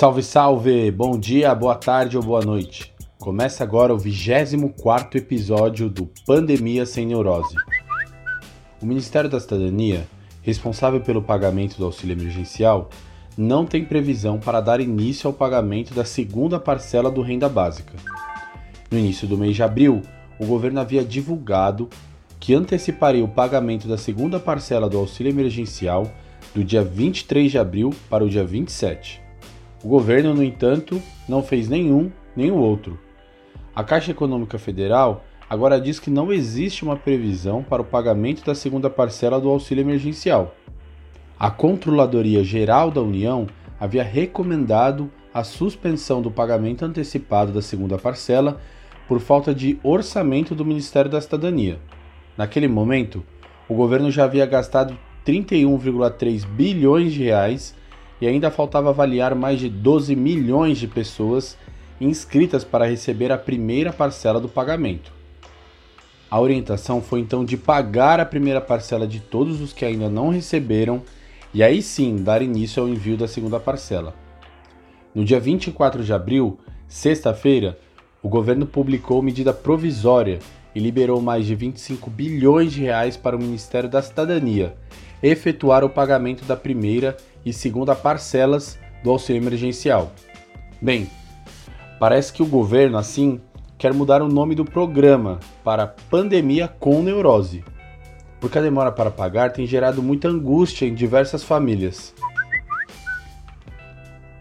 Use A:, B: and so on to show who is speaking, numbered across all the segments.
A: Salve, salve! Bom dia, boa tarde ou boa noite. Começa agora o 24 episódio do Pandemia Sem Neurose. O Ministério da Cidadania, responsável pelo pagamento do auxílio emergencial, não tem previsão para dar início ao pagamento da segunda parcela do Renda Básica. No início do mês de abril, o governo havia divulgado que anteciparia o pagamento da segunda parcela do auxílio emergencial do dia 23 de abril para o dia 27. O governo, no entanto, não fez nenhum nem o outro. A Caixa Econômica Federal agora diz que não existe uma previsão para o pagamento da segunda parcela do auxílio emergencial. A Controladoria Geral da União havia recomendado a suspensão do pagamento antecipado da segunda parcela por falta de orçamento do Ministério da Cidadania. Naquele momento, o governo já havia gastado 31,3 bilhões de reais e ainda faltava avaliar mais de 12 milhões de pessoas inscritas para receber a primeira parcela do pagamento. A orientação foi então de pagar a primeira parcela de todos os que ainda não receberam e aí sim dar início ao envio da segunda parcela. No dia 24 de abril, sexta-feira, o governo publicou medida provisória e liberou mais de 25 bilhões de reais para o Ministério da Cidadania efetuar o pagamento da primeira e segunda parcelas do auxílio emergencial. Bem, parece que o governo, assim, quer mudar o nome do programa para Pandemia com Neurose, porque a demora para pagar tem gerado muita angústia em diversas famílias.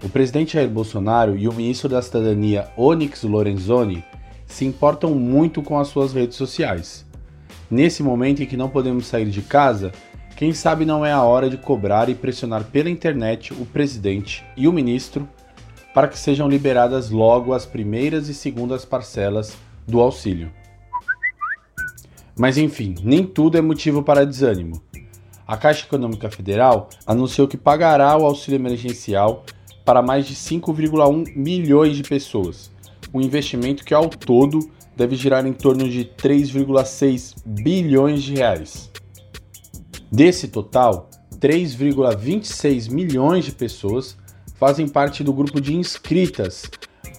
A: O presidente Jair Bolsonaro e o ministro da Cidadania Onyx Lorenzoni se importam muito com as suas redes sociais. Nesse momento em que não podemos sair de casa, quem sabe não é a hora de cobrar e pressionar pela internet o presidente e o ministro para que sejam liberadas logo as primeiras e segundas parcelas do auxílio. Mas enfim, nem tudo é motivo para desânimo. A Caixa Econômica Federal anunciou que pagará o auxílio emergencial para mais de 5,1 milhões de pessoas, um investimento que ao todo deve girar em torno de 3,6 bilhões de reais. Desse total, 3,26 milhões de pessoas fazem parte do grupo de inscritas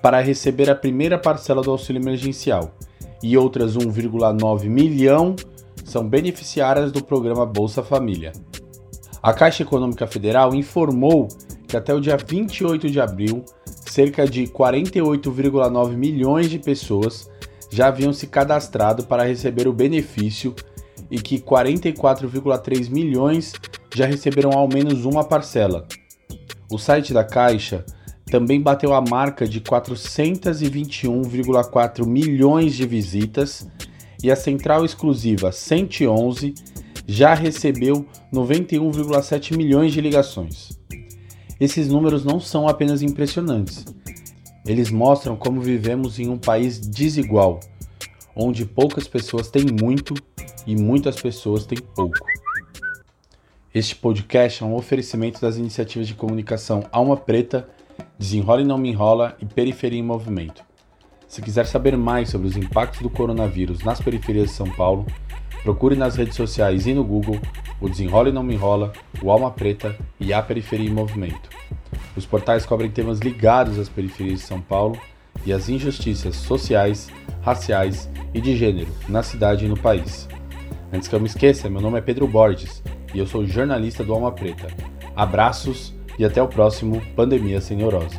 A: para receber a primeira parcela do auxílio emergencial e outras 1,9 milhão são beneficiárias do programa Bolsa Família. A Caixa Econômica Federal informou que até o dia 28 de abril, cerca de 48,9 milhões de pessoas já haviam se cadastrado para receber o benefício e que 44,3 milhões já receberam ao menos uma parcela. O site da Caixa também bateu a marca de 421,4 milhões de visitas e a central exclusiva 111 já recebeu 91,7 milhões de ligações. Esses números não são apenas impressionantes, eles mostram como vivemos em um país desigual, onde poucas pessoas têm muito e muitas pessoas têm pouco. Este podcast é um oferecimento das iniciativas de comunicação Alma Preta, Desenrola e Não Me Enrola e Periferia em Movimento. Se quiser saber mais sobre os impactos do coronavírus nas periferias de São Paulo, procure nas redes sociais e no Google o Desenrola e Não Me Enrola, o Alma Preta e a Periferia em Movimento. Os portais cobrem temas ligados às periferias de São Paulo e às injustiças sociais, raciais e de gênero na cidade e no país. Antes que eu me esqueça, meu nome é Pedro Borges e eu sou jornalista do Alma Preta. Abraços e até o próximo Pandemia Sem Neurose.